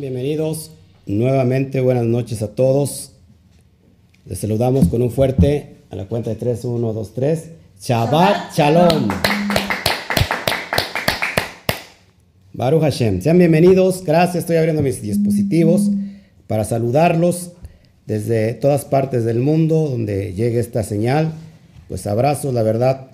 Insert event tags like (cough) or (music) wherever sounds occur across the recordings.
bienvenidos nuevamente. Buenas noches a todos. Les saludamos con un fuerte a la cuenta de 3, 1, 2, 3. Shabbat Shalom. Baruch Hashem. Sean bienvenidos. Gracias. Estoy abriendo mis dispositivos para saludarlos desde todas partes del mundo donde llegue esta señal. Pues abrazos, la verdad.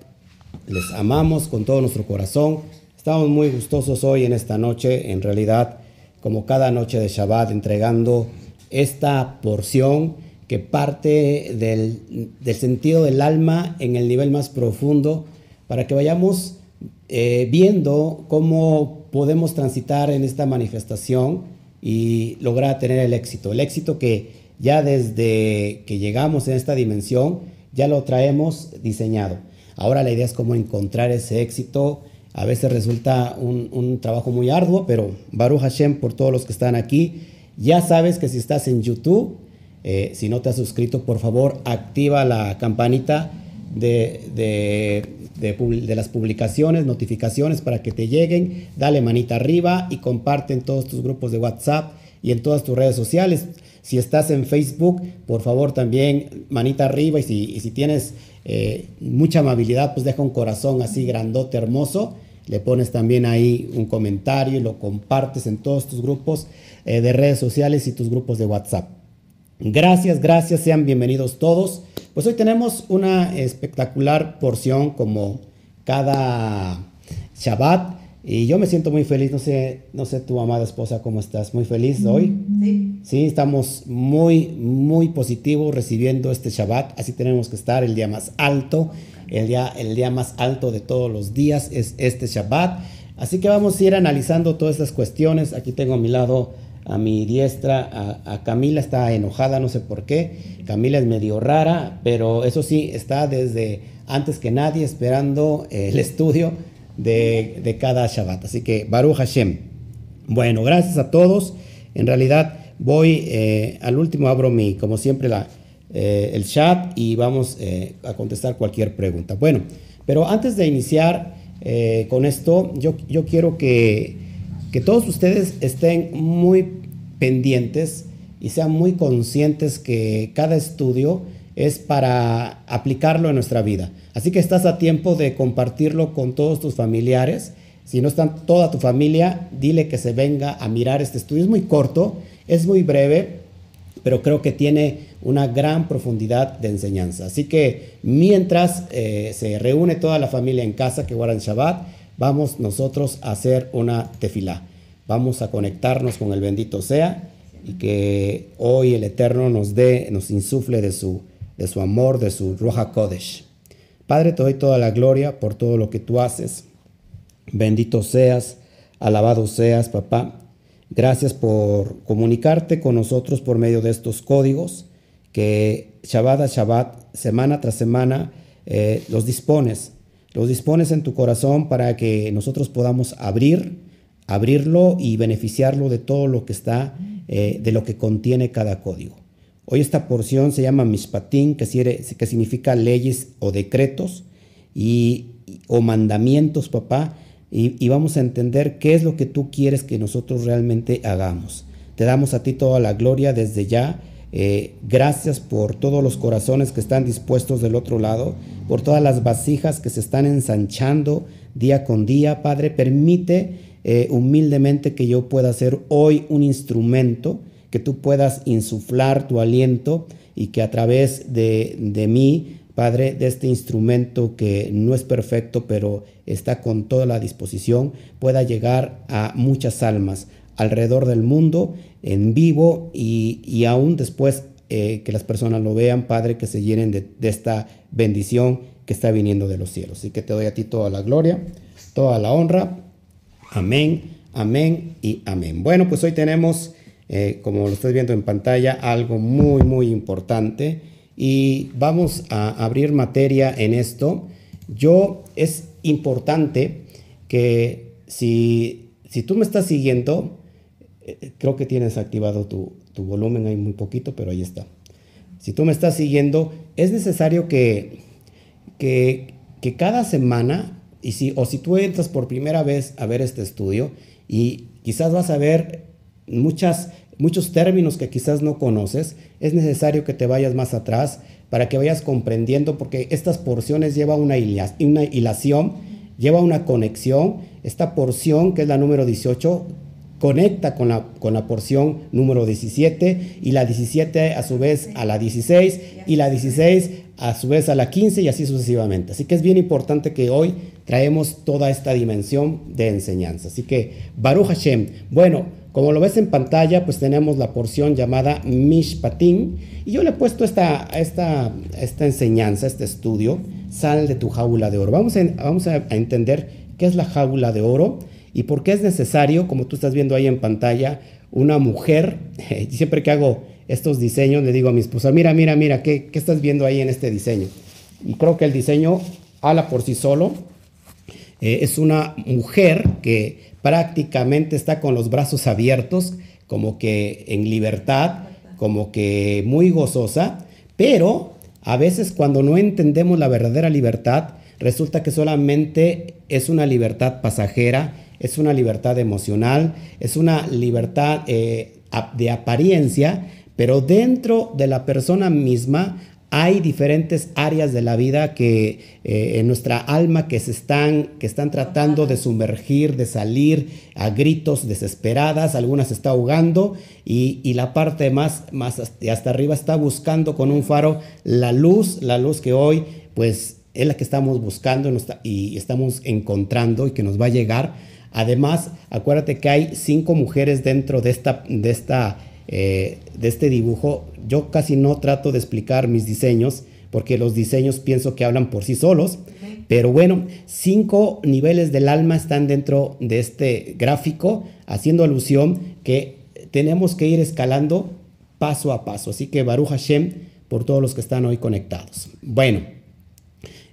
Les amamos con todo nuestro corazón. Estamos muy gustosos hoy en esta noche. En realidad como cada noche de Shabbat, entregando esta porción que parte del, sentido del alma en el nivel más profundo, para que vayamos eh, viendo cómo podemos transitar en esta manifestación y lograr tener el éxito. El éxito que ya desde que llegamos en esta dimensión, ya lo traemos diseñado. Ahora la idea es cómo encontrar ese éxito a veces resulta un, trabajo muy arduo, pero Baruch Hashem por todos los que están aquí. Ya sabes que si estás en YouTube, eh, si no te has suscrito, por favor, activa la campanita de, de, las publicaciones, notificaciones para que te lleguen. Dale manita arriba y comparte en todos tus grupos de WhatsApp y en todas tus redes sociales. Si estás en Facebook, por favor también manita arriba y si, si tienes eh, mucha amabilidad, pues deja un corazón así grandote, hermoso le pones también ahí un comentario y lo compartes en todos tus grupos eh, de redes sociales y tus grupos de WhatsApp. Gracias, gracias, sean bienvenidos todos. Pues hoy tenemos una espectacular porción como cada Shabbat y yo me siento muy feliz, no sé, no sé tu amada esposa cómo estás, muy feliz hoy. Sí. Sí, estamos muy, muy positivos recibiendo este Shabbat, así tenemos que estar el día más alto el día, el día más alto de todos los días es este Shabbat. Así que vamos a ir analizando todas estas cuestiones. Aquí tengo a mi lado, a mi diestra, a, Camila está enojada, no sé por qué. Camila es medio rara, pero eso sí, está desde antes que nadie esperando el estudio de, cada Shabbat. Así que Baruch Hashem. Bueno, gracias a todos. En realidad voy eh, al último, abro mi, como siempre, la, eh, el chat y vamos eh, a contestar cualquier pregunta. Bueno, pero antes de iniciar eh, con esto, yo, yo quiero que, que, todos ustedes estén muy pendientes y sean muy conscientes que cada estudio es para aplicarlo en nuestra vida. Así que estás a tiempo de compartirlo con todos tus familiares. Si no están toda tu familia, dile que se venga a mirar este estudio. Es muy corto, es muy breve, pero creo que tiene una gran profundidad de enseñanza. Así que mientras eh, se reúne toda la familia en casa que guardan Shabbat, vamos nosotros a hacer una tefilá. Vamos a conectarnos con el bendito sea y que hoy el Eterno nos dé, nos insufle de su, de su amor, de su Roja Kodesh. Padre, te doy toda la gloria por todo lo que tú haces. Bendito seas, alabado seas, papá. Gracias por comunicarte con nosotros por medio de estos códigos que Shabbat a Shabbat, semana tras semana, eh, los dispones. Los dispones en tu corazón para que nosotros podamos abrir, abrirlo y beneficiarlo de todo lo que está, eh, de lo que contiene cada código. Hoy esta porción se llama Mishpatim, que, que significa leyes o decretos y, o mandamientos, papá, y, vamos a entender qué es lo que tú quieres que nosotros realmente hagamos. Te damos a ti toda la gloria desde ya. Eh, gracias por todos los corazones que están dispuestos del otro lado, por todas las vasijas que se están ensanchando día con día. Padre, permite eh, humildemente que yo pueda ser hoy un instrumento, que tú puedas insuflar tu aliento y que a través de, de mí Padre, de este instrumento que no es perfecto, pero está con toda la disposición, pueda llegar a muchas almas alrededor del mundo, en vivo y, aún después eh, que las personas lo vean, Padre, que se llenen de, esta bendición que está viniendo de los cielos. Así que te doy a ti toda la gloria, toda la honra. Amén, amén y amén. Bueno, pues hoy tenemos, eh, como lo estás viendo en pantalla, algo muy, muy importante y vamos a abrir materia en esto. Yo es importante que si, si tú me estás siguiendo, eh, creo que tienes activado tu, volumen ahí muy poquito, pero ahí está. Si tú me estás siguiendo, es necesario que, que, que cada semana, y si, o si tú entras por primera vez a ver este estudio, y quizás vas a ver muchas, muchos términos que quizás no conoces, es necesario que te vayas más atrás para que vayas comprendiendo, porque estas porciones llevan una, una hilación, lleva una conexión. Esta porción, que es la número 18, conecta con la, con la porción número 17 y la 17 a su vez a la 16 y la 16 a su vez a la 15 y así sucesivamente. Así que es bien importante que hoy traemos toda esta dimensión de enseñanza. Así que Baruch Hashem, bueno, como lo ves en pantalla, pues tenemos la porción llamada Mishpatim y yo le he puesto esta, esta, esta enseñanza, este estudio, sal de tu jaula de oro. Vamos a, vamos a entender qué es la jaula de oro y por qué es necesario, como tú estás viendo ahí en pantalla, una mujer. (laughs) Siempre que hago estos diseños le digo a mi esposa, mira, mira, mira, ¿qué, qué estás viendo ahí en este diseño? Y creo que el diseño habla por sí solo. Eh, es una mujer que prácticamente está con los brazos abiertos, como que en libertad, como que muy gozosa, pero a veces cuando no entendemos la verdadera libertad, resulta que solamente es una libertad pasajera, es una libertad emocional, es una libertad eh, de apariencia, pero dentro de la persona misma hay diferentes áreas de la vida que eh, en nuestra alma que se están, que están tratando de sumergir, de salir a gritos desesperadas, algunas está ahogando y, la parte más, más hasta arriba está buscando con un faro la luz, la luz que hoy pues es la que estamos buscando y estamos encontrando y que nos va a llegar. Además, acuérdate que hay cinco mujeres dentro de, esta, de, esta, eh, de este dibujo. Yo casi no trato de explicar mis diseños porque los diseños pienso que hablan por sí solos. Pero bueno, cinco niveles del alma están dentro de este gráfico, haciendo alusión que tenemos que ir escalando paso a paso. Así que Baruch Hashem por todos los que están hoy conectados. Bueno,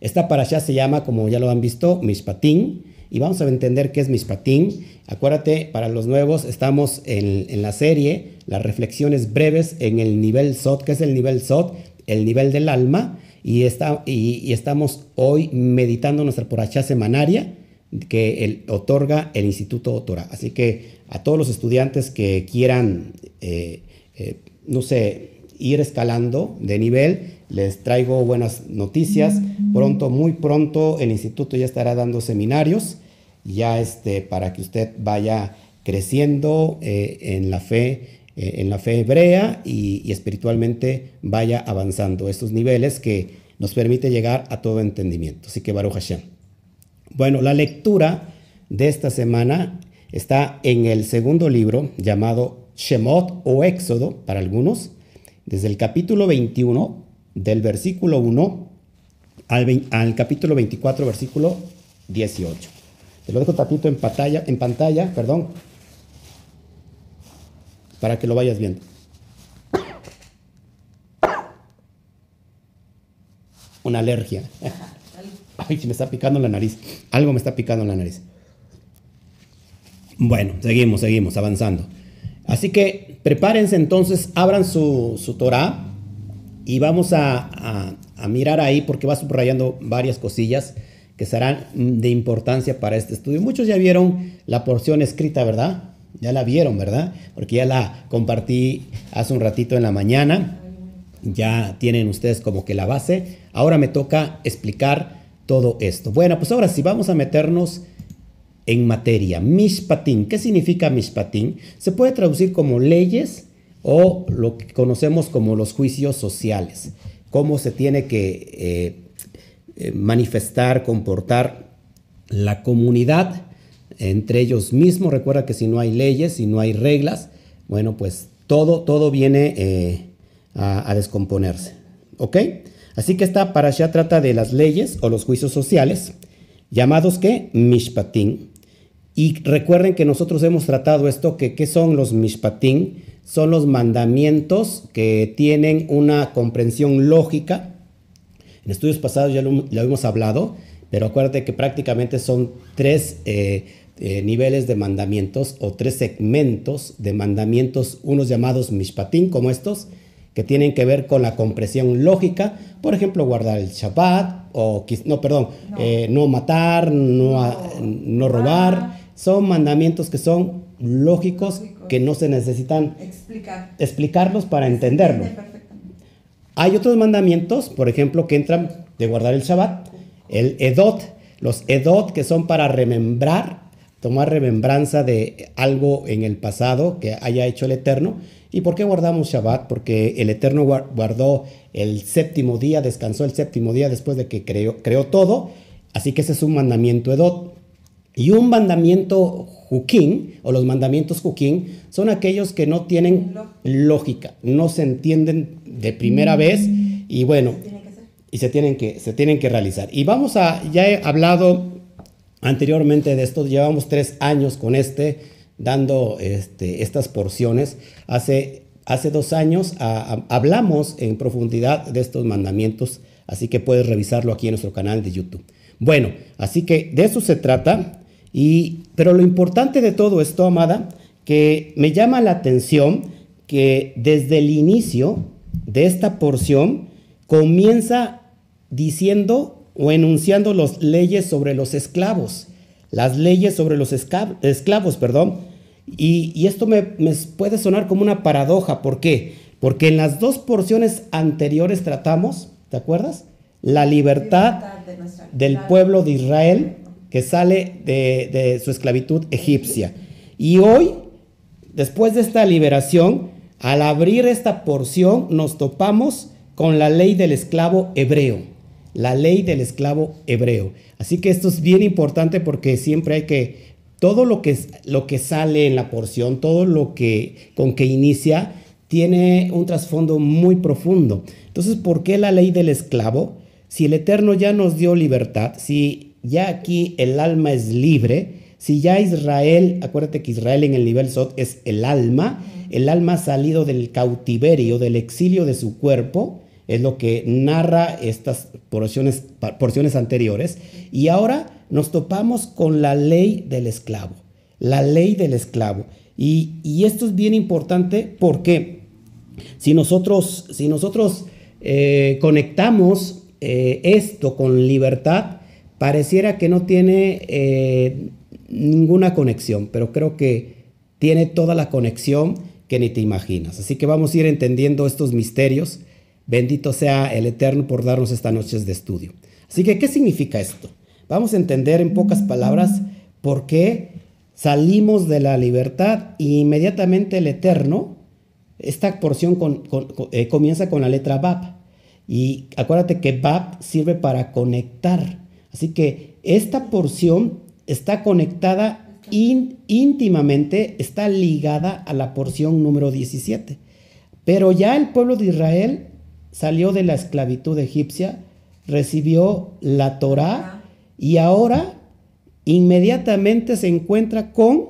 esta para allá se llama, como ya lo han visto, Mishpatim y vamos a entender qué es Mishpatim. Acuérdate, para los nuevos estamos en, la serie, las reflexiones breves en el nivel SOT, que es el nivel SOT, el nivel del alma, y, está, y, estamos hoy meditando nuestra porachá semanaria que el, otorga el Instituto Torah. Así que a todos los estudiantes que quieran, eh, eh, no sé, ir escalando de nivel, les traigo buenas noticias. Pronto, muy pronto, el instituto ya estará dando seminarios ya este, para que usted vaya creciendo eh, en la fe, eh, en la fe hebrea y, espiritualmente vaya avanzando estos niveles que nos permite llegar a todo entendimiento. Así que Baruch Hashem. Bueno, la lectura de esta semana está en el segundo libro llamado Shemot o Éxodo para algunos, desde el capítulo 21, del versículo 1 al, capítulo 24, versículo 18. Te lo dejo tantito en pantalla, en pantalla, perdón, para que lo vayas viendo. Una alergia. (laughs) Ay, se me está picando la nariz. Algo me está picando la nariz. Bueno, seguimos, seguimos, avanzando. Así que prepárense entonces, abran su, su Torah y vamos a, a mirar ahí porque va subrayando varias cosillas que serán de importancia para este estudio. Muchos ya vieron la porción escrita, ¿verdad? Ya la vieron, ¿verdad? Porque ya la compartí hace un ratito en la mañana. Ya tienen ustedes como que la base. Ahora me toca explicar todo esto. Bueno, pues ahora sí, vamos a meternos en materia. Mishpatim. ¿Qué significa Mishpatim? Se puede traducir como leyes o lo que conocemos como los juicios sociales. Cómo se tiene que eh, eh, manifestar, comportar la comunidad entre ellos mismos. Recuerda que si no hay leyes, si no hay reglas, bueno, pues todo, todo viene eh, a, descomponerse. ¿Ok? Así que esta allá trata de las leyes o los juicios sociales, llamados que Mishpatim. Y recuerden que nosotros hemos tratado esto, que ¿qué son los Mishpatim? Son los mandamientos que tienen una comprensión lógica, en estudios pasados ya lo, hemos hablado, pero acuérdate que prácticamente son tres eh, eh, niveles de mandamientos o tres segmentos de mandamientos, unos llamados mishpatim como estos, que tienen que ver con la comprensión lógica, por ejemplo, guardar el Shabbat, o no, perdón, no, eh, matar, no, no robar, son mandamientos que son lógicos, que no se necesitan Explicar. explicarlos para entenderlo. Hay otros mandamientos, por ejemplo, que entran de guardar el Shabbat, el Edot, los Edot que son para remembrar, tomar remembranza de algo en el pasado que haya hecho el Eterno. ¿Y por qué guardamos Shabbat? Porque el Eterno guar- guardó el séptimo día, descansó el séptimo día después de que creó, creó todo. Así que ese es un mandamiento Edot. Y un mandamiento Juquín, o los mandamientos Juquín, son aquellos que no tienen lógica, no se entienden de primera vez y bueno, y se tienen que, se tienen que realizar. Y vamos a, ya he hablado anteriormente de esto, llevamos tres años con este, dando este, estas porciones. Hace, hace dos años a- a- hablamos en profundidad de estos mandamientos, así que puedes revisarlo aquí en nuestro canal de YouTube. Bueno, así que de eso se trata. Y, pero lo importante de todo esto, amada, que me llama la atención que desde el inicio de esta porción comienza diciendo o enunciando las leyes sobre los esclavos, las leyes sobre los esclav- esclavos, perdón. Y, y esto me, me puede sonar como una paradoja, ¿por qué? Porque en las dos porciones anteriores tratamos, ¿te acuerdas? La libertad Libertad de nuestra- del pueblo de Israel que sale de, su esclavitud egipcia. Y hoy, después de esta liberación, al abrir esta porción, nos topamos con la ley del esclavo hebreo. La ley del esclavo hebreo. Así que esto es bien importante porque siempre hay que, todo lo que, lo que sale en la porción, todo lo que con que inicia, tiene un trasfondo muy profundo. Entonces, ¿por qué la ley del esclavo? Si el Eterno ya nos dio libertad, si ya aquí el alma es libre, si ya Israel, acuérdate que Israel en el nivel Sot es el alma, el alma ha salido del cautiverio, del exilio de su cuerpo, es lo que narra estas porciones, porciones anteriores, y ahora nos topamos con la ley del esclavo, la ley del esclavo. Y, y esto es bien importante porque si nosotros, si nosotros eh, conectamos eh, esto con libertad, pareciera que no tiene eh, ninguna conexión, pero creo que tiene toda la conexión que ni te imaginas. Así que vamos a ir entendiendo estos misterios. Bendito sea el Eterno por darnos estas noches de estudio. Así que, ¿qué significa esto? Vamos a entender en pocas palabras por qué salimos de la libertad y inmediatamente el Eterno esta porción eh, comienza con la letra Bab. Y acuérdate que Bab sirve para conectar. Así que esta porción está conectada ín- íntimamente, está ligada a la porción número 17. Pero ya el pueblo de Israel salió de la esclavitud egipcia, recibió la Torá y ahora inmediatamente se encuentra con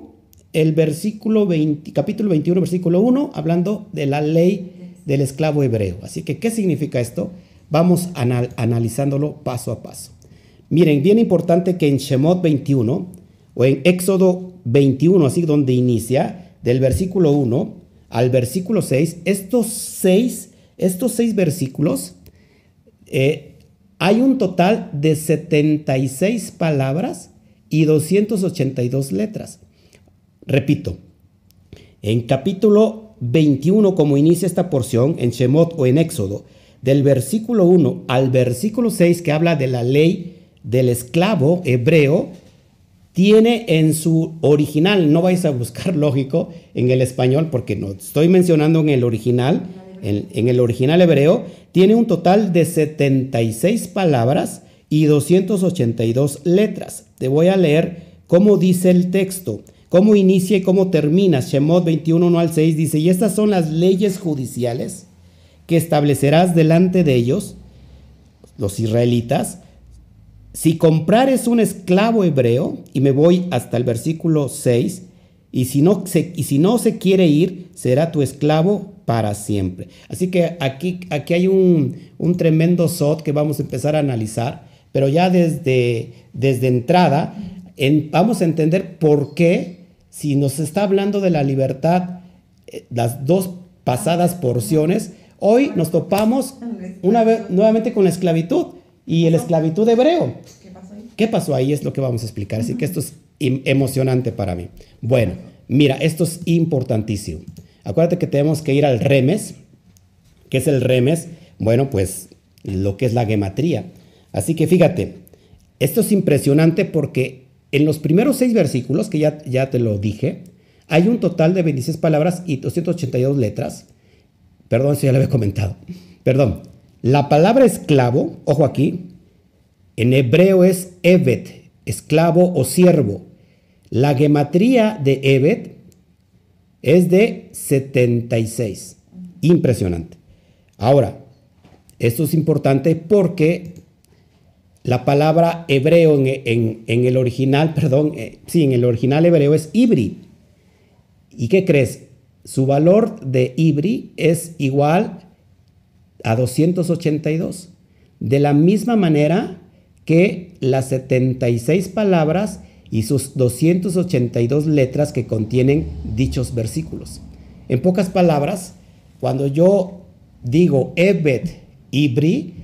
el versículo 20, capítulo 21, versículo 1, hablando de la ley del esclavo hebreo. Así que, ¿qué significa esto? Vamos anal- analizándolo paso a paso. Miren, bien importante que en Shemot 21 o en Éxodo 21, así donde inicia, del versículo 1 al versículo 6, estos seis, versículos, eh, hay un total de 76 palabras y 282 letras. Repito, en capítulo 21, como inicia esta porción, en Shemot o en Éxodo, del versículo 1 al versículo 6, que habla de la ley del esclavo hebreo, tiene en su original, no vais a buscar (laughs) lógico en el español, porque no estoy mencionando en el original, en, el original hebreo, tiene un total de 76 palabras y 282 letras. Te voy a leer cómo dice el texto, cómo inicia y cómo termina. Shemot 21, 1 al 6 dice, y estas son las leyes judiciales que establecerás delante de ellos, los israelitas, si comprares un esclavo hebreo, y me voy hasta el versículo 6, y si no se, y si no se quiere ir, será tu esclavo para siempre. Así que aquí, aquí hay un, un tremendo sot que vamos a empezar a analizar, pero ya desde, desde entrada en- vamos a entender por qué, si nos está hablando de la libertad, eh, las dos pasadas porciones, hoy nos topamos una vez nuevamente con la esclavitud y la esclavitud hebreo. ¿Qué pasó ahí? ¿Qué pasó ahí? Es lo que vamos a explicar. Así que esto es emocionante para mí. Bueno, mira, esto es importantísimo. Acuérdate que tenemos que ir al remes. ¿Qué es el remes? Bueno, pues lo que es la gematría. Así que fíjate, esto es impresionante porque en los primeros seis versículos, que ya, ya te lo dije, hay un total de 26 palabras y 282 letras. Perdón si ya lo había comentado. Perdón. La palabra esclavo, ojo aquí, en hebreo es evet, esclavo o siervo. La gematría de evet es de 76. Impresionante. Ahora, esto es importante porque la palabra hebreo en, el original, perdón, eh, sí, en el original hebreo es ibri. ¿Y qué crees? Su valor de ibri es igual a 282. De la misma manera que las 76 palabras y sus 282 letras que contienen dichos versículos. En pocas palabras, cuando yo digo Evet Ibri,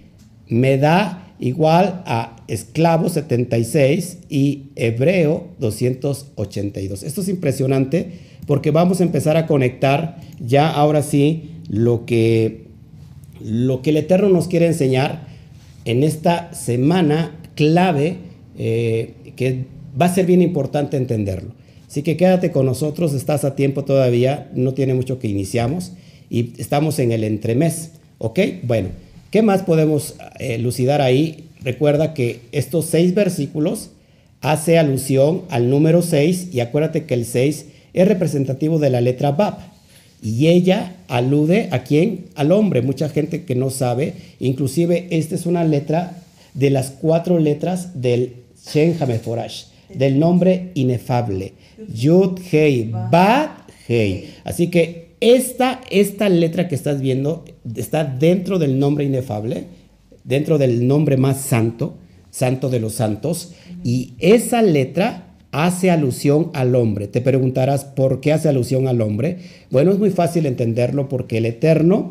me da igual a esclavo 76 y hebreo 282. Esto es impresionante porque vamos a empezar a conectar ya ahora sí lo que, lo que el Eterno nos quiere enseñar en esta semana clave eh, que va a ser bien importante entenderlo. Así que quédate con nosotros, estás a tiempo todavía, no tiene mucho que iniciamos y estamos en el entremés, ¿ok? Bueno, ¿qué más podemos eh, lucidar ahí? Recuerda que estos seis versículos hace alusión al número 6 y acuérdate que el 6 es representativo de la letra Bab. Y ella alude a quién? Al hombre. Mucha gente que no sabe. Inclusive esta es una letra de las cuatro letras del Shen Hameforash, del nombre inefable. Yud, Hei, Bad, Hei. Así que esta, esta letra que estás viendo está dentro del nombre inefable, dentro del nombre más santo, santo de los santos. Y esa letra hace alusión al hombre. Te preguntarás por qué hace alusión al hombre. Bueno, es muy fácil entenderlo porque el Eterno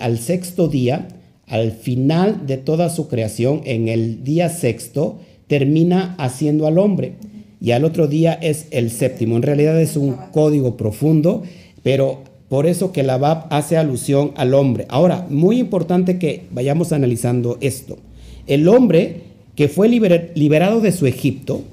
al sexto día, al final de toda su creación, en el día sexto, termina haciendo al hombre. Y al otro día es el séptimo. En realidad es un código profundo, pero por eso que la Bab hace alusión al hombre. Ahora, muy importante que vayamos analizando esto. El hombre que fue liberado de su Egipto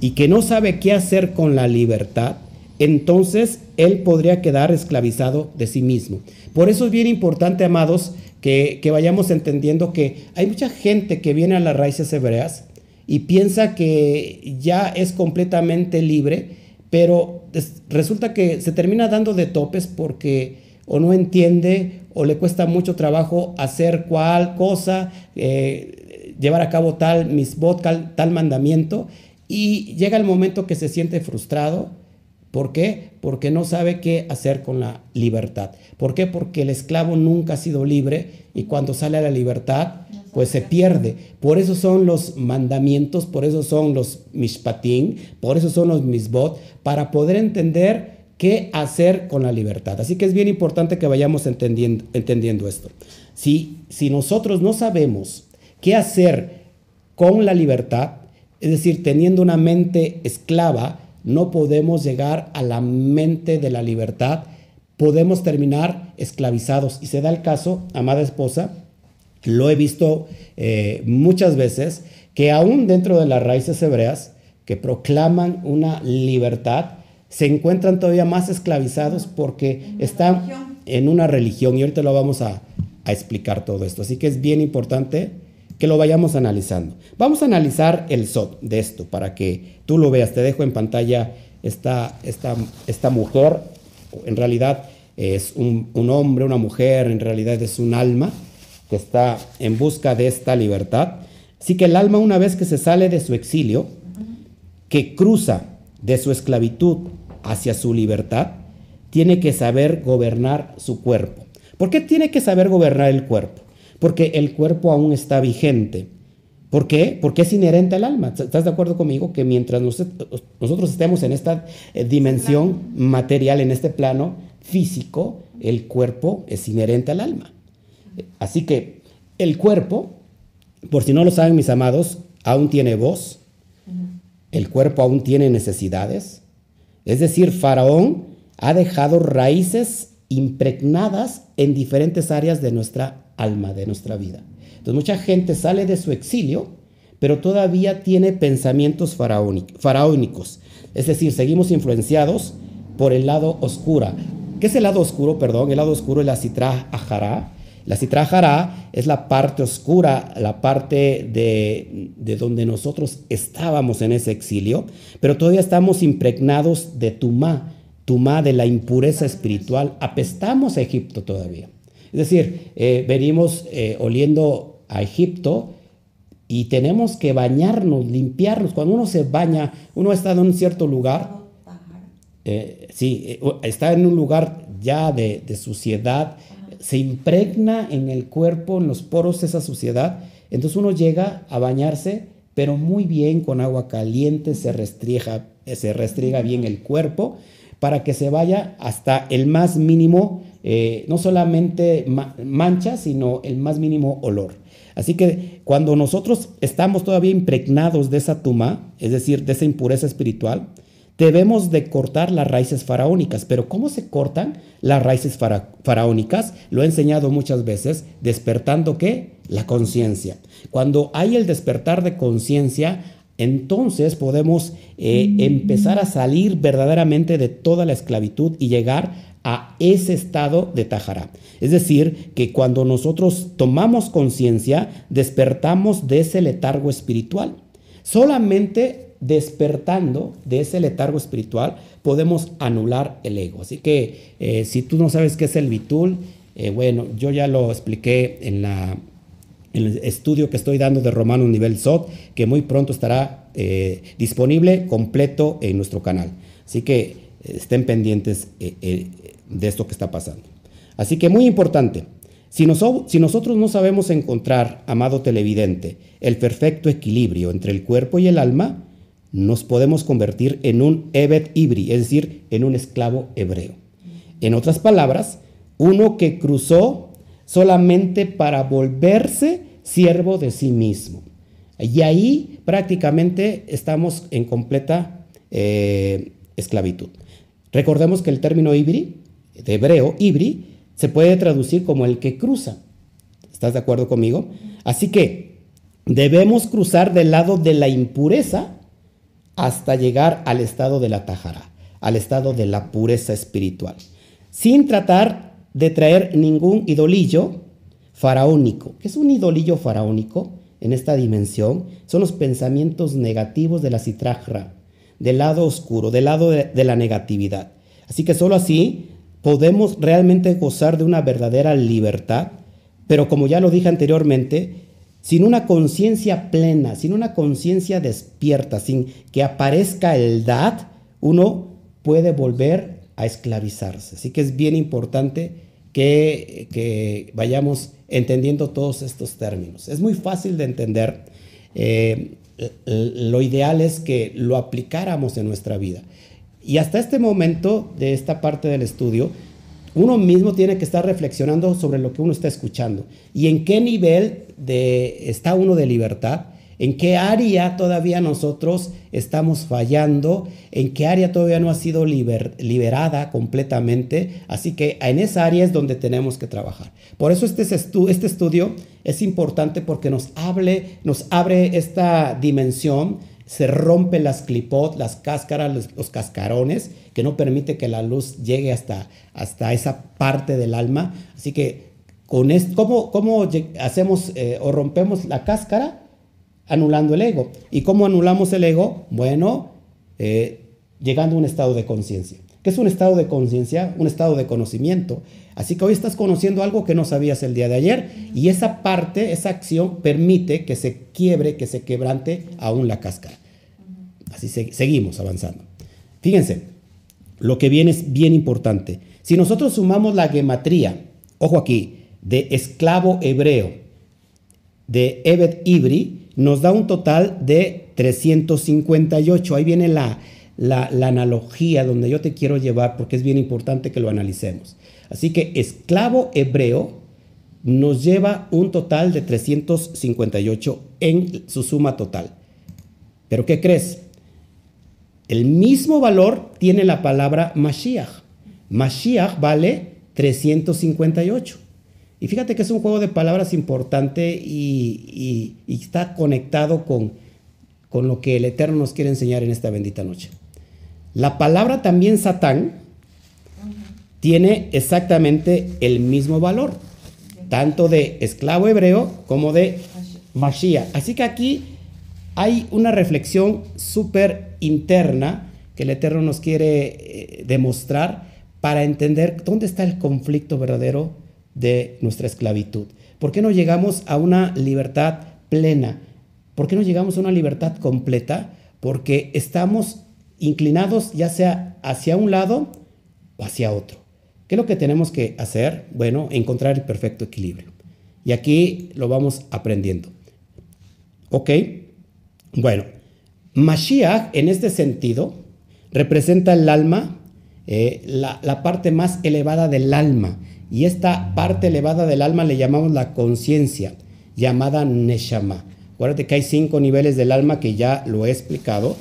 y que no sabe qué hacer con la libertad, entonces él podría quedar esclavizado de sí mismo. Por eso es bien importante, amados, que, vayamos entendiendo que hay mucha gente que viene a las raíces hebreas y piensa que ya es completamente libre, pero resulta que se termina dando de topes porque o no entiende o le cuesta mucho trabajo hacer cual cosa, eh, llevar a cabo tal misbot, tal, mandamiento, y llega el momento que se siente frustrado. ¿Por qué? Porque no sabe qué hacer con la libertad. ¿Por qué? Porque el esclavo nunca ha sido libre y cuando sale a la libertad, pues se pierde. Por eso son los mandamientos, por eso son los mishpatim, por eso son los misbot, para poder entender qué hacer con la libertad. Así que es bien importante que vayamos entendiendo, entendiendo esto. Si, si nosotros no sabemos qué hacer con la libertad, es decir, teniendo una mente esclava, no podemos llegar a la mente de la libertad, podemos terminar esclavizados. Y se da el caso, amada esposa, lo he visto eh, muchas veces, que aún dentro de las raíces hebreas, que proclaman una libertad, se encuentran todavía más esclavizados porque están en una religión. Y ahorita lo vamos a, a explicar todo esto. Así que es bien importante que lo vayamos analizando. Vamos a analizar el SOT de esto para que tú lo veas. Te dejo en pantalla esta, esta, esta mujer, en realidad es un, hombre, una mujer, en realidad es un alma que está en busca de esta libertad. Así que el alma una vez que se sale de su exilio, que cruza de su esclavitud hacia su libertad, tiene que saber gobernar su cuerpo. ¿Por qué tiene que saber gobernar el cuerpo? Porque el cuerpo aún está vigente. ¿Por qué? Porque es inherente al alma. ¿Estás de acuerdo conmigo que mientras nosotros estemos en esta eh, dimensión material, en este plano físico, el cuerpo es inherente al alma? Así que el cuerpo, por si no lo saben mis amados, aún tiene voz, el cuerpo aún tiene necesidades. Es decir, Faraón ha dejado raíces impregnadas en diferentes áreas de nuestra alma, de nuestra vida. Entonces mucha gente sale de su exilio, pero todavía tiene pensamientos faraónicos. Es decir, seguimos influenciados por el lado oscuro. ¿Qué es el lado oscuro? Perdón, el lado oscuro es la citra ajara. La citra ajara es la parte oscura, la parte de, de, donde nosotros estábamos en ese exilio, pero todavía estamos impregnados de tumá, tumá de la impureza espiritual. Apestamos a Egipto todavía. Es decir, eh, venimos eh, oliendo a Egipto y tenemos que bañarnos, limpiarnos. Cuando uno se baña, uno está en un cierto lugar, eh, sí, está en un lugar ya de, de, suciedad, se impregna en el cuerpo, en los poros esa suciedad. Entonces uno llega a bañarse, pero muy bien con agua caliente, se restriega, se restriega bien el cuerpo para que se vaya hasta el más mínimo eh, no solamente mancha, sino el más mínimo olor. Así que cuando nosotros estamos todavía impregnados de esa tuma, es decir, de esa impureza espiritual, debemos de cortar las raíces faraónicas. Pero ¿cómo se cortan las raíces faraónicas? Lo he enseñado muchas veces, despertando qué? La conciencia. Cuando hay el despertar de conciencia, entonces podemos eh, empezar a salir verdaderamente de toda la esclavitud y llegar a ese estado de Tajara. Es decir, que cuando nosotros tomamos conciencia, despertamos de ese letargo espiritual. Solamente despertando de ese letargo espiritual podemos anular el ego. Así que eh, si tú no sabes qué es el bitul, eh, bueno, yo ya lo expliqué en, la, el estudio que estoy dando de Romano Nivel SOT, que muy pronto estará eh, disponible completo en nuestro canal. Así que estén pendientes de esto que está pasando. Así que muy importante, si, si, nosotros no sabemos encontrar, amado televidente, el perfecto equilibrio entre el cuerpo y el alma, nos podemos convertir en un Evet Ibri, es decir, en un esclavo hebreo. En otras palabras, uno que cruzó solamente para volverse siervo de sí mismo. Y ahí prácticamente estamos en completa eh, esclavitud. Recordemos que el término Ibri de hebreo, ibri, se puede traducir como el que cruza. ¿Estás de acuerdo conmigo? Así que debemos cruzar del lado de la impureza hasta llegar al estado de la tajara, al estado de la pureza espiritual, sin tratar de traer ningún idolillo faraónico. ¿Qué es un idolillo faraónico en esta dimensión? Son los pensamientos negativos de la citrajra, del lado oscuro, del lado de, la negatividad. Así que solo así podemos realmente gozar de una verdadera libertad, pero como ya lo dije anteriormente, sin una conciencia plena, sin una conciencia despierta, sin que aparezca el dad, uno puede volver a esclavizarse. Así que es bien importante que, vayamos entendiendo todos estos términos. Es muy fácil de entender. Eh, lo ideal es que lo aplicáramos en nuestra vida. Y hasta este momento de esta parte del estudio, uno mismo tiene que estar reflexionando sobre lo que uno está escuchando y en qué nivel de, está uno de libertad, en qué área todavía nosotros estamos fallando, en qué área todavía no ha sido liberada completamente. Así que en esa área es donde tenemos que trabajar. Por eso este, este estudio es importante porque nos, abre esta dimensión se rompen las clipot, las cáscaras, los, cascarones, que no permite que la luz llegue hasta, esa parte del alma. Así que, con esto, ¿cómo, cómo hacemos eh, o rompemos la cáscara? Anulando el ego. ¿Y cómo anulamos el ego? Bueno, eh, llegando a un estado de conciencia. ¿Qué es un estado de conciencia? Un estado de conocimiento. Así que hoy estás conociendo algo que no sabías el día de ayer y esa parte, esa acción permite que se quiebre, que se quebrante aún la cáscara. Así seguimos avanzando. Fíjense, lo que viene es bien importante. Si nosotros sumamos la gematría, ojo aquí, de esclavo hebreo, de Evet Ibri, nos da un total de 358. Ahí viene la, la, analogía donde yo te quiero llevar porque es bien importante que lo analicemos. Así que esclavo hebreo nos lleva un total de 358 en su suma total. Pero ¿qué crees? El mismo valor tiene la palabra Mashiach. Mashiach vale 358. Y fíjate que es un juego de palabras importante y, está conectado con, con lo que el Eterno nos quiere enseñar en esta bendita noche. La palabra también Satán tiene exactamente el mismo valor, tanto de esclavo hebreo como de Mashiach. Así que aquí hay una reflexión súper interna que el Eterno nos quiere eh, demostrar para entender dónde está el conflicto verdadero de nuestra esclavitud. ¿Por qué no llegamos a una libertad plena? ¿Por qué no llegamos a una libertad completa? Porque estamos inclinados ya sea hacia un lado o hacia otro. ¿Qué es lo que tenemos que hacer? Bueno, encontrar el perfecto equilibrio. Y aquí lo vamos aprendiendo. ¿Ok? Bueno, Mashiach en este sentido representa el alma, eh, la, la parte más elevada del alma. Y esta parte elevada del alma le llamamos la conciencia, llamada Neshama. Acuérdate que hay cinco niveles del alma que ya lo he explicado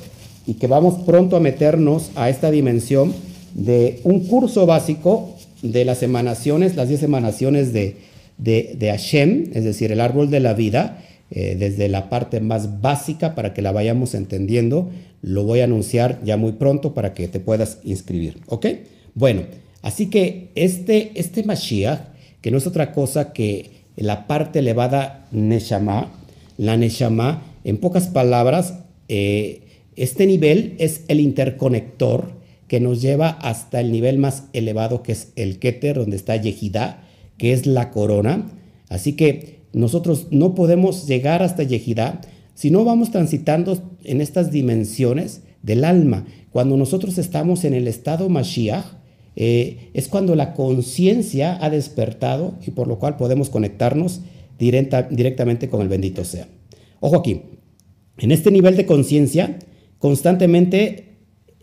y que vamos pronto a meternos a esta dimensión de un curso básico de las emanaciones, las diez emanaciones de, de, de Hashem, es decir, el árbol de la vida, eh, desde la parte más básica para que la vayamos entendiendo. Lo voy a anunciar ya muy pronto para que te puedas inscribir. ¿Ok? Bueno, así que este, este Mashiach, que no es otra cosa que la parte elevada Neshama, la Neshama, en pocas palabras, eh, este nivel es el interconector que nos lleva hasta el nivel más elevado que es el Keter, donde está Yehidá, que es la corona. Así que nosotros no podemos llegar hasta Yehidá si no vamos transitando en estas dimensiones del alma. Cuando nosotros estamos en el estado Mashiach, eh, es cuando la conciencia ha despertado y por lo cual podemos conectarnos directamente con el bendito sea. Ojo aquí, en este nivel de conciencia, constantemente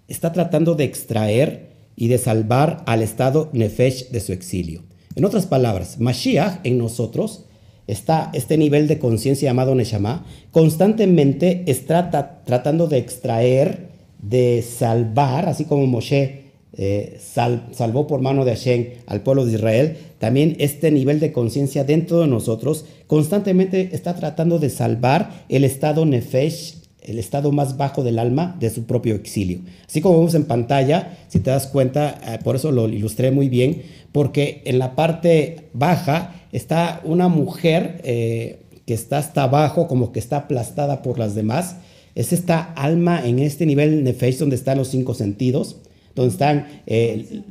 está tratando de extraer y de salvar al estado Nefesh de su exilio. En otras palabras, Mashiach en nosotros está este nivel de conciencia llamado Neshama, constantemente está tratando de extraer, de salvar, así como Moshe eh, salvó por mano de Hashem al pueblo de Israel, también este nivel de conciencia dentro de nosotros constantemente está tratando de salvar el estado Nefesh, el estado más bajo del alma de su propio exilio. Así como vemos en pantalla, si te das cuenta, eh, por eso lo ilustré muy bien, porque en la parte baja está una mujer eh, que está hasta abajo, como que está aplastada por las demás. Es esta alma en este nivel nefesh donde están los cinco sentidos, donde están, eh,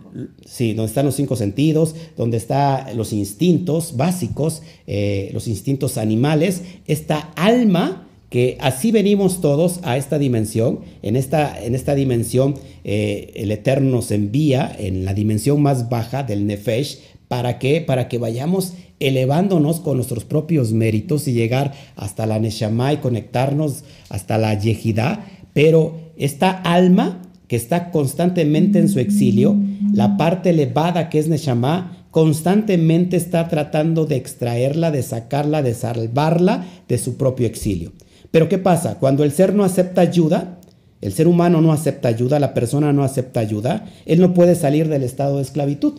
sí, donde están los cinco sentidos, donde están los instintos básicos, eh, los instintos animales. Esta alma que así venimos todos a esta dimensión. En esta, en esta dimensión el Eterno nos envía en la dimensión más baja del Nefesh. ¿Para qué? Para que vayamos elevándonos con nuestros propios méritos y llegar hasta la Neshama y conectarnos hasta la Yehidá, pero esta alma que está constantemente en su exilio, la parte elevada que es Neshama, constantemente está tratando de extraerla, de sacarla, de salvarla de su propio exilio. Pero ¿qué pasa? Cuando el ser no acepta ayuda, el ser humano no acepta ayuda, la persona no acepta ayuda, él no puede salir del estado de esclavitud.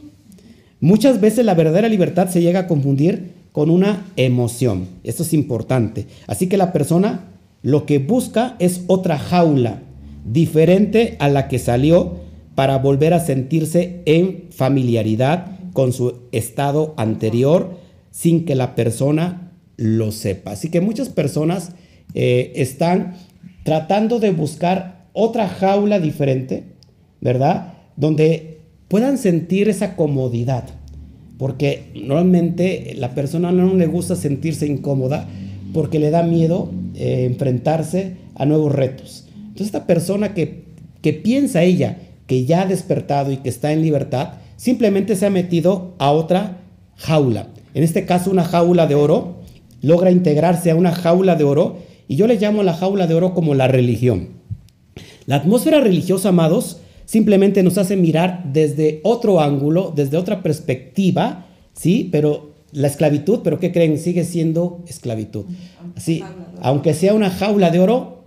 Muchas veces la verdadera libertad se llega a confundir con una emoción. Esto es importante. Así que la persona lo que busca es otra jaula, diferente a la que salió para volver a sentirse en familiaridad con su estado anterior sin que la persona lo sepa. Así que muchas personas eh, están tratando de buscar otra jaula diferente, ¿verdad? Donde puedan sentir esa comodidad. Porque normalmente la persona no le gusta sentirse incómoda porque le da miedo eh, enfrentarse a nuevos retos. Entonces esta persona que, que piensa ella que ya ha despertado y que está en libertad, simplemente se ha metido a otra jaula. En este caso una jaula de oro, logra integrarse a una jaula de oro y yo le llamo la jaula de oro como la religión. La atmósfera religiosa, amados, simplemente nos hace mirar desde otro ángulo, desde otra perspectiva, ¿sí? Pero la esclavitud, pero ¿qué creen? Sigue siendo esclavitud. Sí, aunque sea una jaula de oro,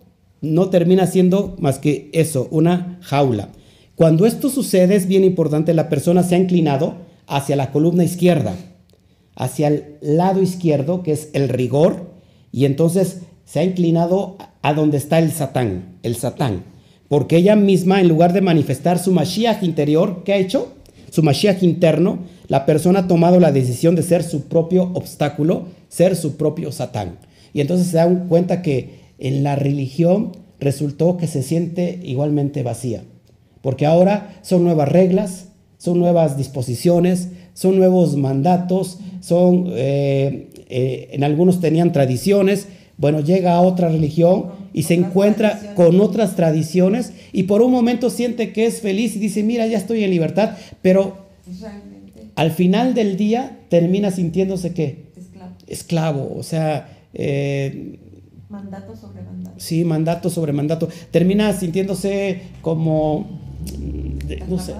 no termina siendo más que eso, una jaula. Cuando esto sucede es bien importante, la persona se ha inclinado hacia la columna izquierda, hacia el lado izquierdo, que es el rigor, y entonces se ha inclinado a donde está el satán, el satán. Porque ella misma, en lugar de manifestar su Mashiach interior, ¿qué ha hecho? Su Mashiach interno, la persona ha tomado la decisión de ser su propio obstáculo, ser su propio satán. Y entonces se dan cuenta que en la religión resultó que se siente igualmente vacía. Porque ahora son nuevas reglas, son nuevas disposiciones, son nuevos mandatos, son, eh, eh, en algunos tenían tradiciones, bueno, llega a otra religión y se encuentra con otras tradiciones y por un momento siente que es feliz y dice, mira, ya estoy en libertad, pero al final del día termina sintiéndose que esclavo, esclavo o sea... Eh, mandato sobre mandato. Sí, mandato sobre mandato. Termina sintiéndose como, no sé,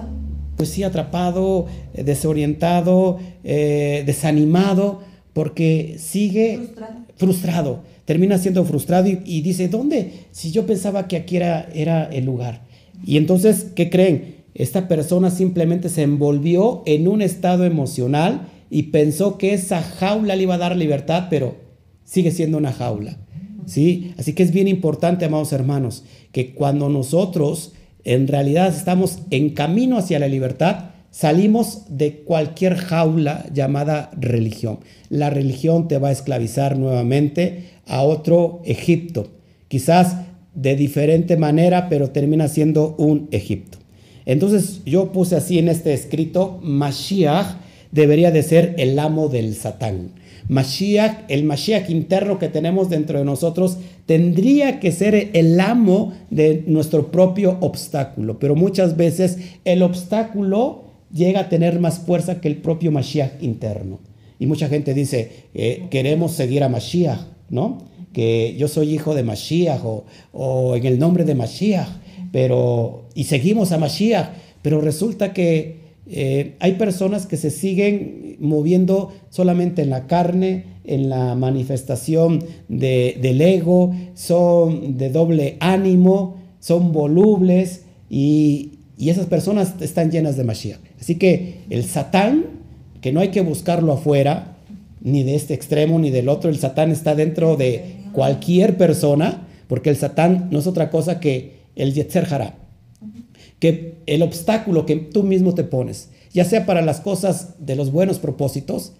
pues sí, atrapado, eh, desorientado, eh, desanimado, porque sigue frustrado. Termina siendo frustrado y, dice, ¿dónde? Si yo pensaba que aquí era, era el lugar. Y entonces, ¿qué creen? Esta persona simplemente se envolvió en un estado emocional y pensó que esa jaula le iba a dar libertad, pero sigue siendo una jaula. ¿Sí? Así que es bien importante, amados hermanos, que cuando nosotros en realidad estamos en camino hacia la libertad, salimos de cualquier jaula llamada religión. La religión te va a esclavizar nuevamente a otro Egipto, quizás de diferente manera, pero termina siendo un Egipto. Entonces yo puse así en este escrito, Mashiach debería de ser el amo del Satán. Mashiach, el Mashiach interno que tenemos dentro de nosotros, tendría que ser el amo de nuestro propio obstáculo. Pero muchas veces el obstáculo llega a tener más fuerza que el propio Mashiach interno. Y mucha gente dice, eh, queremos seguir a Mashiach, ¿no? Que yo soy hijo de Mashiach o, o en el nombre de Mashiach, pero, y seguimos a Mashiach, pero resulta que eh, hay personas que se siguen moviendo solamente en la carne, en la manifestación del ego, son de doble ánimo, son volubles y, esas personas están llenas de Mashiach. Así que el Satán, que no hay que buscarlo afuera, ni de este extremo ni del otro, el Satán está dentro de cualquier persona, porque el Satán no es otra cosa que el Yetzer Hará que el obstáculo que tú mismo te pones, ya sea para las cosas de los buenos propósitos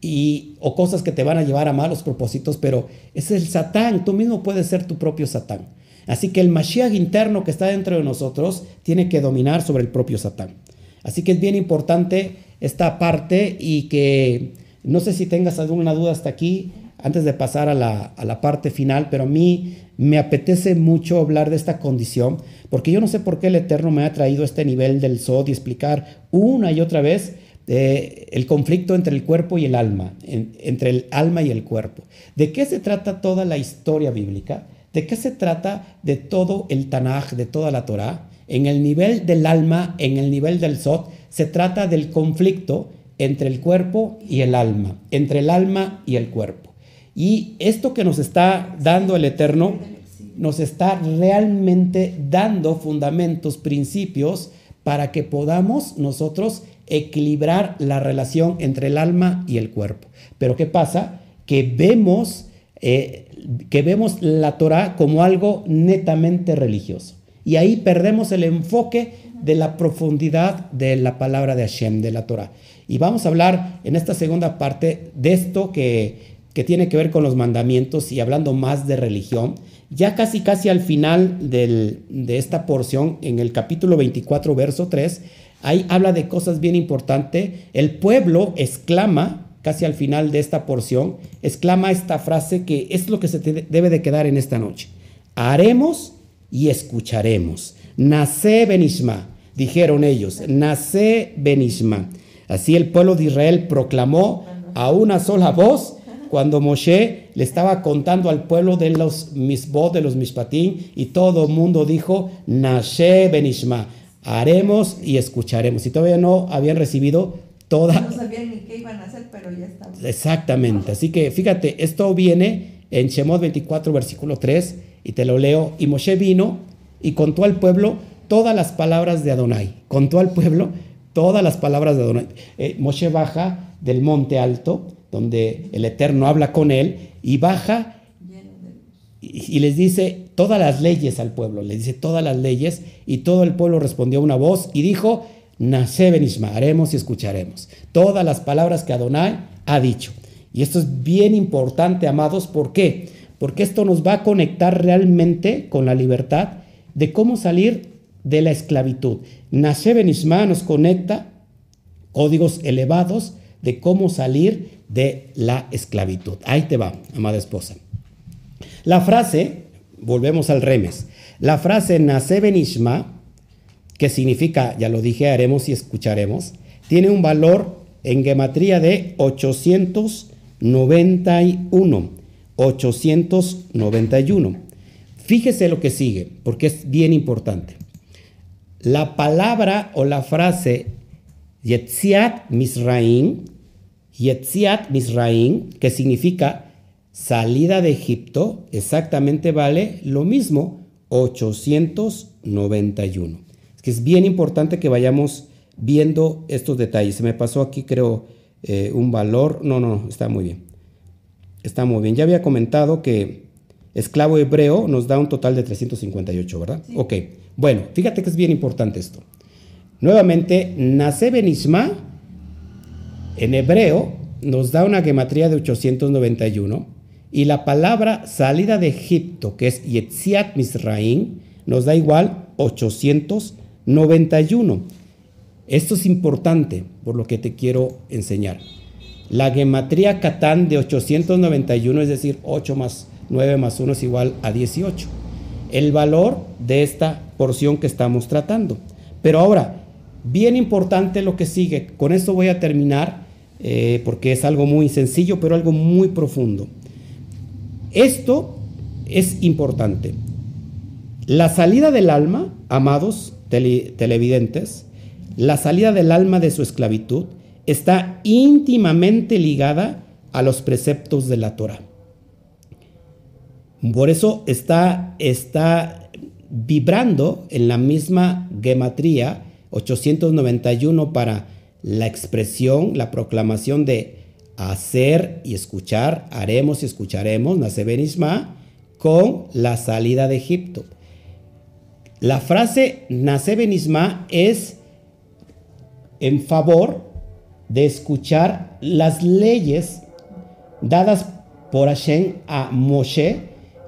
y, o cosas que te van a llevar a malos propósitos, pero es el Satán, tú mismo puedes ser tu propio Satán. Así que el Mashiach interno que está dentro de nosotros tiene que dominar sobre el propio Satán. Así que es bien importante esta parte y que no sé si tengas alguna duda hasta aquí antes de pasar a la, parte final, pero a mí me apetece mucho hablar de esta condición, porque yo no sé por qué el Eterno me ha traído a este nivel del Sod y explicar una y otra vez eh, el conflicto entre el cuerpo y el alma, entre el alma y el cuerpo. ¿De qué se trata toda la historia bíblica? ¿De qué se trata de todo el Tanaj, de toda la Torah? En el nivel del alma, en el nivel del Sod, se trata del conflicto entre el cuerpo y el alma, entre el alma y el cuerpo. Y esto que nos está dando el Eterno, nos está realmente dando fundamentos, principios, para que podamos nosotros equilibrar la relación entre el alma y el cuerpo. Pero ¿qué pasa? Que vemos, eh, que vemos la Torah como algo netamente religioso. Y ahí perdemos el enfoque de la profundidad de la palabra de Hashem, de la Torah. Y vamos a hablar en esta segunda parte de esto que que tiene que ver con los mandamientos y hablando más de religión, ya casi casi al final de esta porción, en el capítulo 24, verso 3, ahí habla de cosas bien importantes. El pueblo exclama, casi al final de esta porción, exclama esta frase que es lo que se debe de quedar en esta noche. Haremos y escucharemos. Nace Benishma, dijeron ellos, nace Benishma. Así el pueblo de Israel proclamó a una sola voz cuando Moshe le estaba contando al pueblo de los misbot, de los mishpatim, y todo el mundo dijo, Nashe benishma, haremos y escucharemos. Y todavía no habían recibido toda... No sabían ni qué iban a hacer, pero ya estaban. Exactamente. Así que fíjate, esto viene en Shemot 24, versículo 3, y te lo leo. Y Moshe vino y contó al pueblo todas las palabras de Adonai. Contó al pueblo todas las palabras de Adonai. Eh, Moshe baja del monte alto, donde el Eterno habla con él, y baja y, les dice todas las leyes al pueblo, le dice todas las leyes, y todo el pueblo respondió una voz y dijo, Nace Benishma, haremos y escucharemos. Todas las palabras que Adonai ha dicho. Y esto es bien importante, amados, ¿por qué? Porque esto nos va a conectar realmente con la libertad de cómo salir de la esclavitud. Nace Benishma nos conecta códigos elevados de cómo salir de la esclavitud. Ahí te va, amada esposa. La frase, volvemos al remes, la frase Nace Benishma, que significa, ya lo dije, haremos y escucharemos, tiene un valor en gematría de 891. 891. Fíjese lo que sigue, porque es bien importante. La palabra o la frase Yetziat Misraim, Yetziat Misraim, que significa salida de Egipto, exactamente vale lo mismo, 891. Es que es bien importante que vayamos viendo estos detalles. Se me pasó aquí, creo, eh, un valor. No, no, está muy bien. Está muy bien. Ya había comentado que esclavo hebreo nos da un total de 358, ¿verdad? Ok. Bueno, fíjate que es bien importante esto. Nuevamente, Nace Benisma en hebreo nos da una gematría de 891 y la palabra salida de Egipto, que es Yetziat Misraim, nos da igual 891. Esto es importante por lo que te quiero enseñar. La gematría Catán de 891, es decir, 8 más 9 más 1 es igual a 18. El valor de esta porción que estamos tratando. Pero ahora, bien importante lo que sigue. Con esto voy a terminar eh, porque es algo muy sencillo, pero algo muy profundo. Esto es importante. La salida del alma, amados televidentes, la salida del alma de su esclavitud está íntimamente ligada a los preceptos de la Torah. Por eso está, está vibrando en la misma gematría 891 para la expresión, la proclamación de hacer y escuchar, haremos y escucharemos, nace Benisma, con la salida de Egipto. La frase nace Benisma es en favor de escuchar las leyes dadas por Hashem a Moshe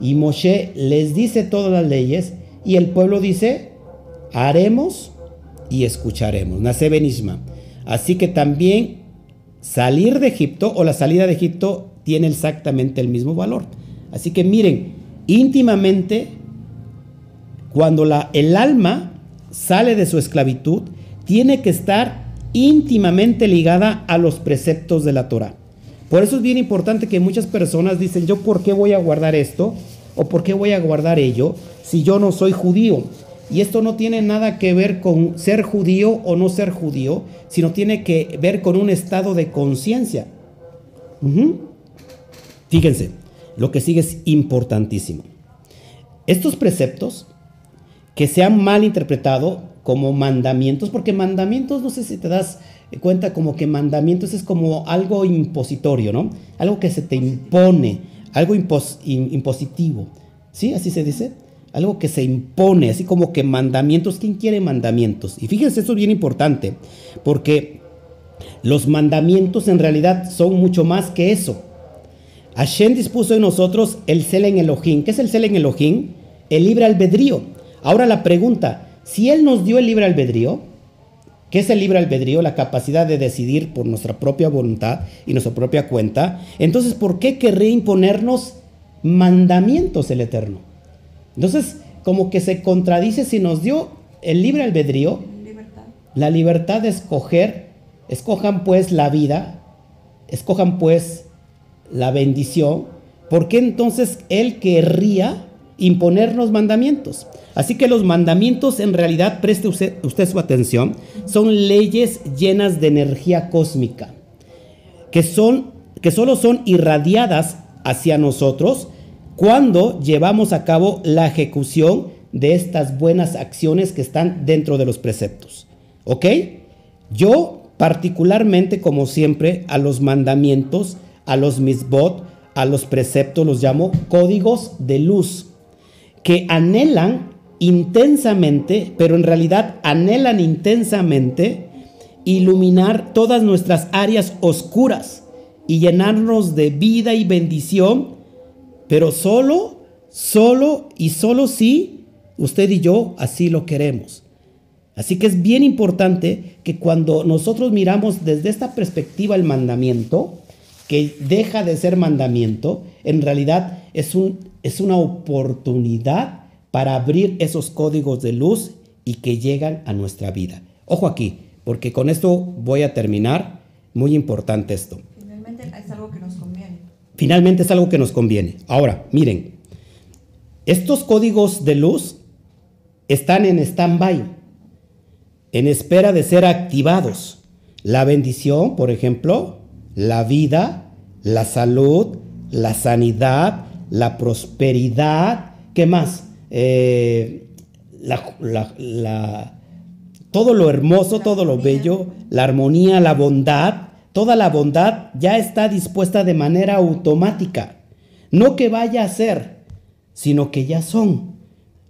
y Moshe les dice todas las leyes y el pueblo dice haremos y escucharemos. Nace Benisma. Así que también salir de Egipto o la salida de Egipto tiene exactamente el mismo valor. Así que miren, íntimamente, cuando el alma sale de su esclavitud, tiene que estar íntimamente ligada a los preceptos de la Torah. Por eso es bien importante que muchas personas dicen, yo por qué voy a guardar esto o por qué voy a guardar ello si yo no soy judío. Y esto no tiene nada que ver con ser judío o no ser judío, sino tiene que ver con un estado de conciencia. Fíjense, lo que sigue es importantísimo. Estos preceptos que se han mal interpretado como mandamientos, porque mandamientos, no sé si te das cuenta como que mandamientos es como algo impositorio, ¿no? Algo que se te impone, algo impositivo. ¿Sí? Así se dice algo que se impone, así como que mandamientos. ¿Quién quiere mandamientos? Y fíjense, esto es bien importante, porque los mandamientos en realidad son mucho más que eso. Hashem dispuso en nosotros el Selen Elohim. ¿Qué es el Selen Elohim? El libre albedrío. Ahora la pregunta, si Él nos dio el libre albedrío, ¿qué es el libre albedrío? La capacidad de decidir por nuestra propia voluntad y nuestra propia cuenta. Entonces, ¿por qué querría imponernos mandamientos el Eterno? Entonces, como que se contradice si nos dio el libre albedrío, la libertad de escoger, escojan pues la vida, escojan pues la bendición, ¿por qué entonces Él querría imponernos mandamientos? Así que los mandamientos en realidad, preste usted, usted su atención, son leyes llenas de energía cósmica, que, son, que solo son irradiadas hacia nosotros cuando llevamos a cabo la ejecución de estas buenas acciones que están dentro de los preceptos. ¿Ok? Yo particularmente, como siempre, a los mandamientos, a los misbot, a los preceptos los llamo códigos de luz, que anhelan intensamente, pero en realidad anhelan intensamente iluminar todas nuestras áreas oscuras y llenarnos de vida y bendición, pero solo, solo y solo si usted y yo así lo queremos. Así que es bien importante que cuando nosotros miramos desde esta perspectiva el mandamiento, que deja de ser mandamiento, en realidad es, un, es una oportunidad para abrir esos códigos de luz y que llegan a nuestra vida. Ojo aquí, porque con esto voy a terminar. Muy importante esto. Finalmente es algo que nos conviene. Finalmente es algo que nos conviene. Ahora, miren, estos códigos de luz están en stand-by, en espera de ser activados. La bendición, por ejemplo, la vida, la salud, la sanidad, la prosperidad, ¿qué más? Eh, todo lo hermoso, todo lo bello, la armonía, la bondad, toda la bondad ya está dispuesta de manera automática. No que vaya a ser, sino que ya son.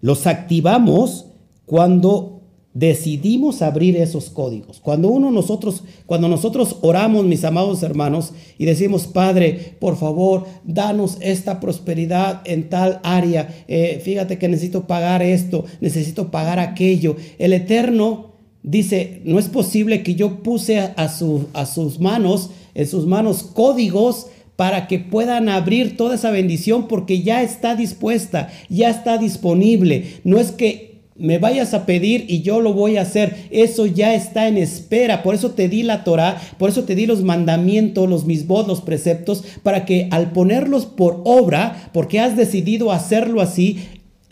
Los activamos cuando decidimos abrir esos códigos. Cuando uno nosotros, cuando nosotros oramos, mis amados hermanos, y decimos, Padre, por favor, danos esta prosperidad en tal área. Eh, fíjate que necesito pagar esto, necesito pagar aquello. El Eterno dice, no es posible que yo puse a, a sus manos, en sus manos, códigos para que puedan abrir toda esa bendición porque ya está dispuesta, ya está disponible. No es que me vayas a pedir y yo lo voy a hacer. Eso ya está en espera. Por eso te di la Torah, por eso te di los mandamientos, los misbos, los preceptos, para que al ponerlos por obra, porque has decidido hacerlo así,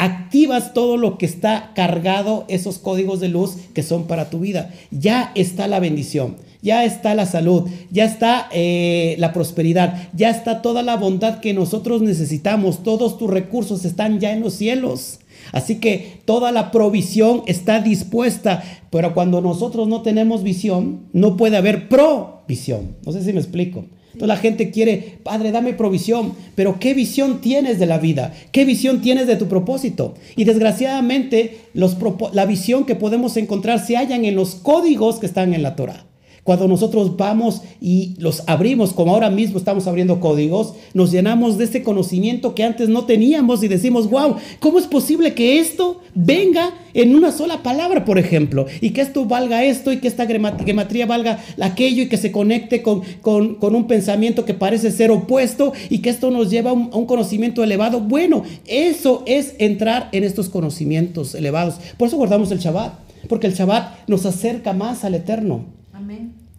activas todo lo que está cargado, esos códigos de luz que son para tu vida. Ya está la bendición, ya está la salud, ya está eh, la prosperidad, ya está toda la bondad que nosotros necesitamos. Todos tus recursos están ya en los cielos. Así que toda la provisión está dispuesta, pero cuando nosotros no tenemos visión, no puede haber provisión. No sé si me explico. Entonces la gente quiere, Padre, dame provisión, pero ¿qué visión tienes de la vida? ¿Qué visión tienes de tu propósito? Y desgraciadamente la visión que podemos encontrar se hallan en los códigos que están en la Torah. Cuando nosotros vamos y los abrimos, como ahora mismo estamos abriendo códigos, nos llenamos de ese conocimiento que antes no teníamos y decimos, wow, ¿cómo es posible que esto venga en una sola palabra, por ejemplo? Y que esto valga esto y que esta gematría valga aquello y que se conecte con, con, un pensamiento que parece ser opuesto y que esto nos lleva a un, a un conocimiento elevado. Bueno, eso es entrar en estos conocimientos elevados. Por eso guardamos el Shabbat, porque el Shabbat nos acerca más al Eterno.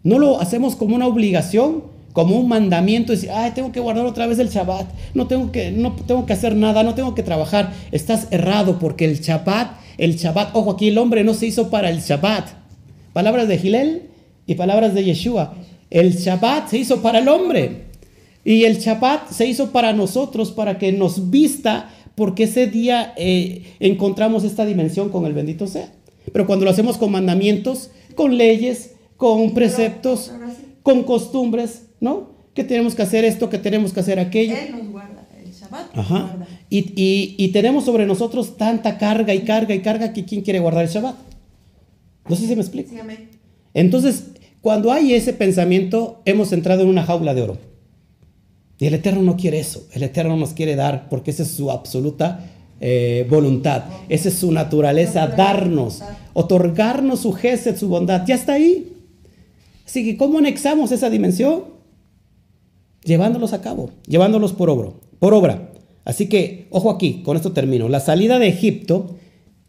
No lo hacemos como una obligación, como un mandamiento, decir, ay, tengo que guardar otra vez el Shabbat, no tengo que, no tengo que hacer nada, no tengo que trabajar. Estás errado porque el Shabbat, el Shabbat, ojo aquí, el hombre no se hizo para el Shabbat. Palabras de Gilel y palabras de Yeshua. El Shabbat se hizo para el hombre. Y el Shabbat se hizo para nosotros, para que nos vista, porque ese día eh, encontramos esta dimensión con el bendito sea. Pero cuando lo hacemos con mandamientos, con leyes, con preceptos, con costumbres, ¿no? Que tenemos que hacer esto, que tenemos que hacer aquello. Él nos guarda, el Shabbat. Ajá. Y, tenemos sobre nosotros tanta carga y carga y carga que ¿quién quiere guardar el Shabbat? No sé si me explico. Entonces, cuando hay ese pensamiento, hemos entrado en una jaula de oro. Y el Eterno no quiere eso. El Eterno nos quiere dar, porque esa es su absoluta eh, voluntad. Esa es su naturaleza, darnos, otorgarnos su gesed, su bondad. Ya está ahí. Así que, ¿cómo anexamos esa dimensión? Llevándolos a cabo, llevándolos por obra, por obra. Así que, ojo aquí, con esto termino. La salida de Egipto,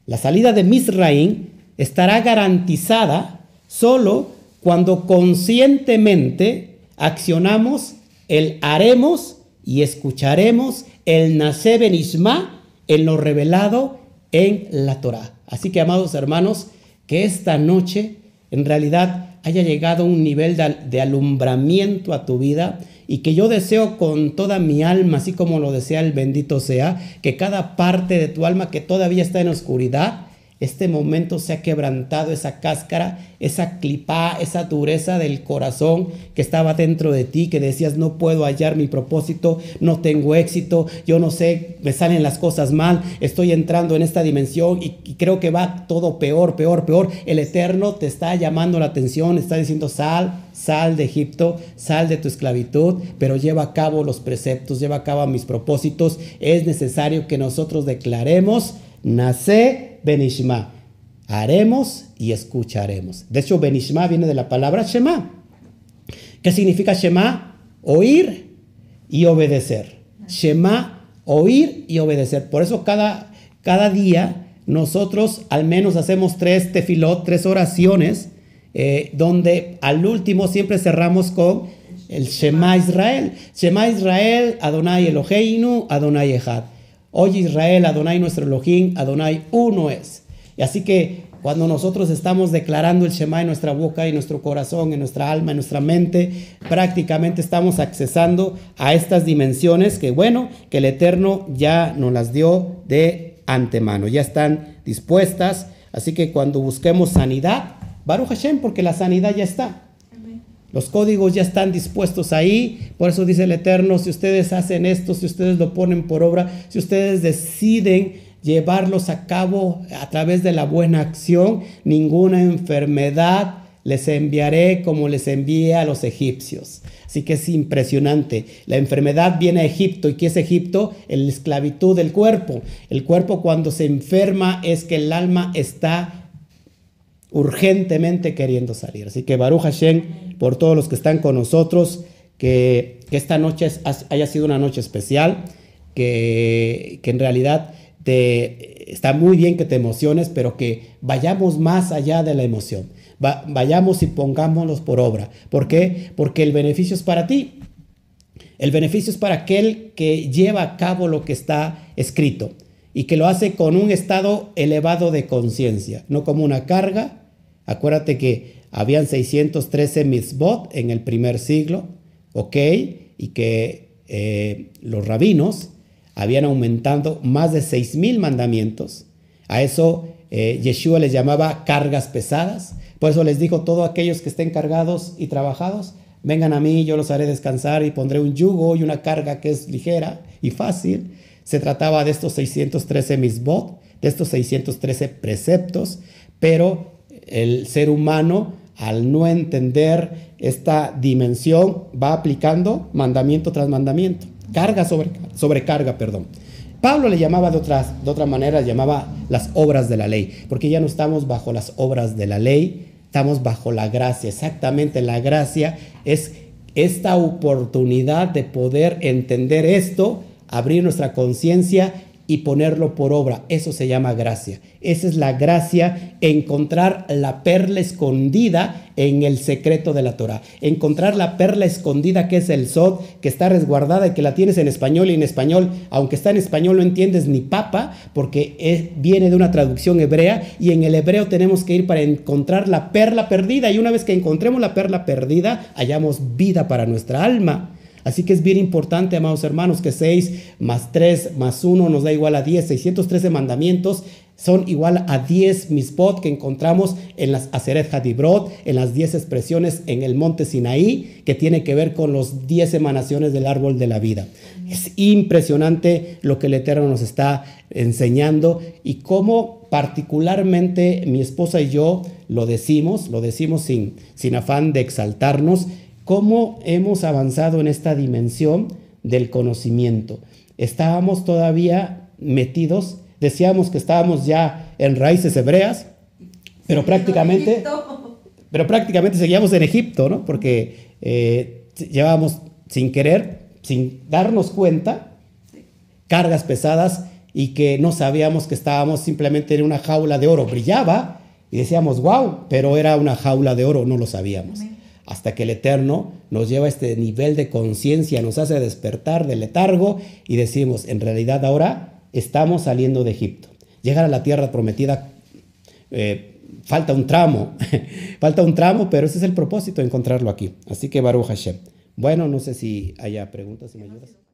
la salida de Misraín, estará garantizada solo cuando conscientemente accionamos el haremos y escucharemos el nace benisma en lo revelado en la Torah. Así que, amados hermanos, que esta noche en realidad haya llegado un nivel de, de alumbramiento a tu vida y que yo deseo con toda mi alma, así como lo desea el bendito sea, que cada parte de tu alma que todavía está en oscuridad, este momento se ha quebrantado esa cáscara, esa clipa, esa dureza del corazón que estaba dentro de ti, que decías, no puedo hallar mi propósito, no tengo éxito, yo no sé, me salen las cosas mal, estoy entrando en esta dimensión y, y creo que va todo peor, peor, peor. El Eterno te está llamando la atención, está diciendo, sal, sal de Egipto, sal de tu esclavitud, pero lleva a cabo los preceptos, lleva a cabo mis propósitos. Es necesario que nosotros declaremos, nace Benishma. Haremos y escucharemos. De hecho, Benishma viene de la palabra Shema. ¿Qué significa Shema? Oír y obedecer. Shema, oír y obedecer. Por eso cada, cada día nosotros al menos hacemos tres tefilot, tres oraciones, eh, donde al último siempre cerramos con el Shema Israel. Shema Israel, Adonai Eloheinu, Adonai Echad. Oye Israel, Adonai nuestro Elohim, Adonai uno es. Y así que cuando nosotros estamos declarando el Shema en nuestra boca, en nuestro corazón, en nuestra alma, en nuestra mente, prácticamente estamos accesando a estas dimensiones que, bueno, que el Eterno ya nos las dio de antemano, ya están dispuestas. Así que cuando busquemos sanidad, Baruch Hashem, porque la sanidad ya está. Los códigos ya están dispuestos ahí. Por eso dice el Eterno, si ustedes hacen esto, si ustedes lo ponen por obra, si ustedes deciden llevarlos a cabo a través de la buena acción, ninguna enfermedad les enviaré como les envié a los egipcios. Así que es impresionante. La enfermedad viene a Egipto. ¿Y qué es Egipto? La esclavitud del cuerpo. El cuerpo cuando se enferma es que el alma está urgentemente queriendo salir. Así que Baruch Hashem, por todos los que están con nosotros, que, esta noche haya sido una noche especial, que, en realidad está muy bien que te emociones, pero que vayamos más allá de la emoción. Va, vayamos y pongámoslos por obra. ¿Por qué? Porque el beneficio es para ti. El beneficio es para aquel que lleva a cabo lo que está escrito y que lo hace con un estado elevado de conciencia, no como una carga. Acuérdate que habían 613 mitzvot en el primer siglo, ¿ok? Y que eh, los rabinos habían aumentado más de 6.000 mandamientos. A eso eh, Yeshua les llamaba cargas pesadas. Por eso les dijo, todos aquellos que estén cargados y trabajados, vengan a mí, yo los haré descansar y pondré un yugo y una carga que es ligera y fácil. Se trataba de estos 613 misbot, de estos 613 preceptos, pero el ser humano, al no entender esta dimensión, va aplicando mandamiento tras mandamiento, carga sobre sobrecarga, perdón. Pablo le llamaba de, otras, de otra manera, llamaba las obras de la ley, porque ya no estamos bajo las obras de la ley, estamos bajo la gracia. Exactamente, la gracia es esta oportunidad de poder entender esto abrir nuestra conciencia y ponerlo por obra. Eso se llama gracia. Esa es la gracia, encontrar la perla escondida en el secreto de la Torah. Encontrar la perla escondida que es el Sod, que está resguardada y que la tienes en español y en español, aunque está en español no entiendes ni papa, porque viene de una traducción hebrea y en el hebreo tenemos que ir para encontrar la perla perdida y una vez que encontremos la perla perdida, hallamos vida para nuestra alma. Así que es bien importante, amados hermanos, que 6 más 3 más 1 nos da igual a 10. 613 mandamientos son igual a 10 mispot que encontramos en las Aseret Hadibrot, en las 10 expresiones en el monte Sinaí, que tiene que ver con los 10 emanaciones del árbol de la vida. Es impresionante lo que el Eterno nos está enseñando y cómo particularmente mi esposa y yo lo decimos, lo decimos sin, sin afán de exaltarnos, cómo hemos avanzado en esta dimensión del conocimiento. Estábamos todavía metidos, decíamos que estábamos ya en raíces hebreas, pero prácticamente, pero prácticamente seguíamos en Egipto, ¿no? Porque eh, llevábamos sin querer, sin darnos cuenta, cargas pesadas y que no sabíamos que estábamos simplemente en una jaula de oro. Brillaba y decíamos, wow, pero era una jaula de oro, no lo sabíamos hasta que el Eterno nos lleva a este nivel de conciencia, nos hace despertar del letargo y decimos, en realidad ahora estamos saliendo de Egipto. Llegar a la tierra prometida, eh, falta un tramo, (laughs) falta un tramo, pero ese es el propósito, encontrarlo aquí. Así que Baruch Hashem. Bueno, no sé si haya preguntas, si me ayudas.